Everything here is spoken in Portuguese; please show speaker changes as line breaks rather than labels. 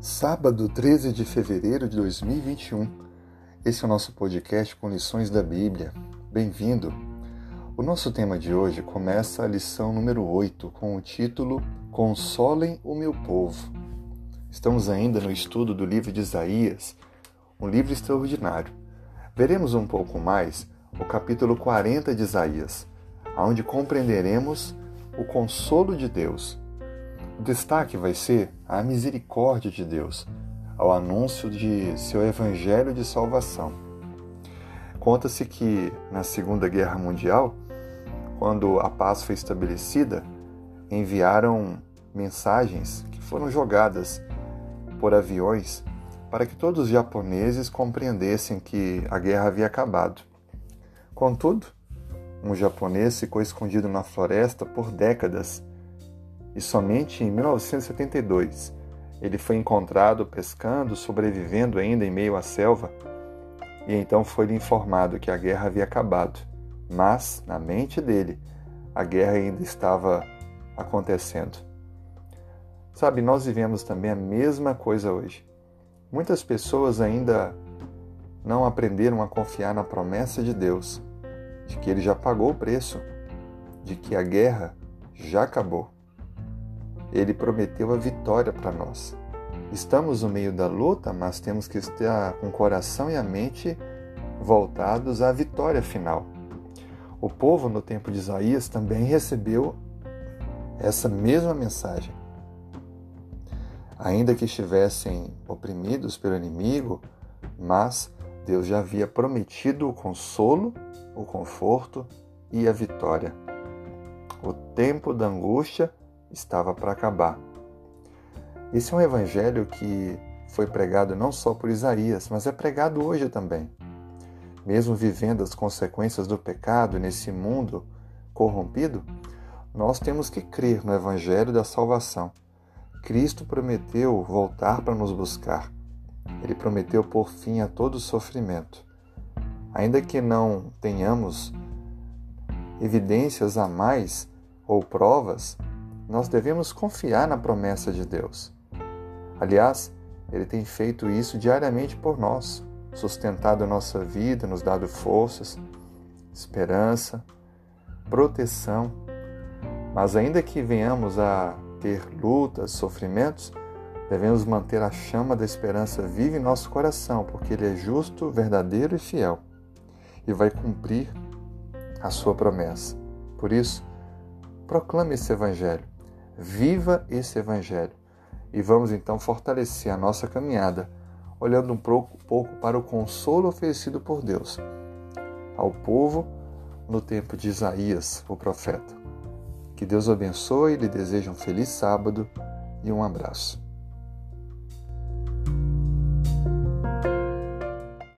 Sábado 13 de fevereiro de 2021. Esse é o nosso podcast com lições da Bíblia. Bem-vindo! O nosso tema de hoje começa a lição número 8 com o título Consolem o meu povo. Estamos ainda no estudo do livro de Isaías, um livro extraordinário. Veremos um pouco mais o capítulo 40 de Isaías, onde compreenderemos o consolo de Deus o destaque vai ser a misericórdia de Deus ao anúncio de seu evangelho de salvação. Conta-se que na Segunda Guerra Mundial, quando a paz foi estabelecida, enviaram mensagens que foram jogadas por aviões para que todos os japoneses compreendessem que a guerra havia acabado. Contudo, um japonês ficou escondido na floresta por décadas e somente em 1972 ele foi encontrado pescando, sobrevivendo ainda em meio à selva, e então foi-lhe informado que a guerra havia acabado. Mas, na mente dele, a guerra ainda estava acontecendo. Sabe, nós vivemos também a mesma coisa hoje. Muitas pessoas ainda não aprenderam a confiar na promessa de Deus, de que ele já pagou o preço, de que a guerra já acabou ele prometeu a vitória para nós. Estamos no meio da luta, mas temos que estar com o coração e a mente voltados à vitória final. O povo no tempo de Isaías também recebeu essa mesma mensagem. Ainda que estivessem oprimidos pelo inimigo, mas Deus já havia prometido o consolo, o conforto e a vitória. O tempo da angústia estava para acabar. Esse é um evangelho que foi pregado não só por Isaías, mas é pregado hoje também. Mesmo vivendo as consequências do pecado nesse mundo corrompido, nós temos que crer no evangelho da salvação. Cristo prometeu voltar para nos buscar. Ele prometeu pôr fim a todo sofrimento. Ainda que não tenhamos evidências a mais ou provas, nós devemos confiar na promessa de Deus. Aliás, Ele tem feito isso diariamente por nós, sustentado a nossa vida, nos dado forças, esperança, proteção. Mas ainda que venhamos a ter lutas, sofrimentos, devemos manter a chama da esperança viva em nosso coração, porque Ele é justo, verdadeiro e fiel e vai cumprir a sua promessa. Por isso, proclame esse Evangelho Viva esse Evangelho. E vamos então fortalecer a nossa caminhada, olhando um pouco, pouco para o consolo oferecido por Deus ao povo no tempo de Isaías, o profeta. Que Deus o abençoe, lhe desejo um feliz sábado e um abraço.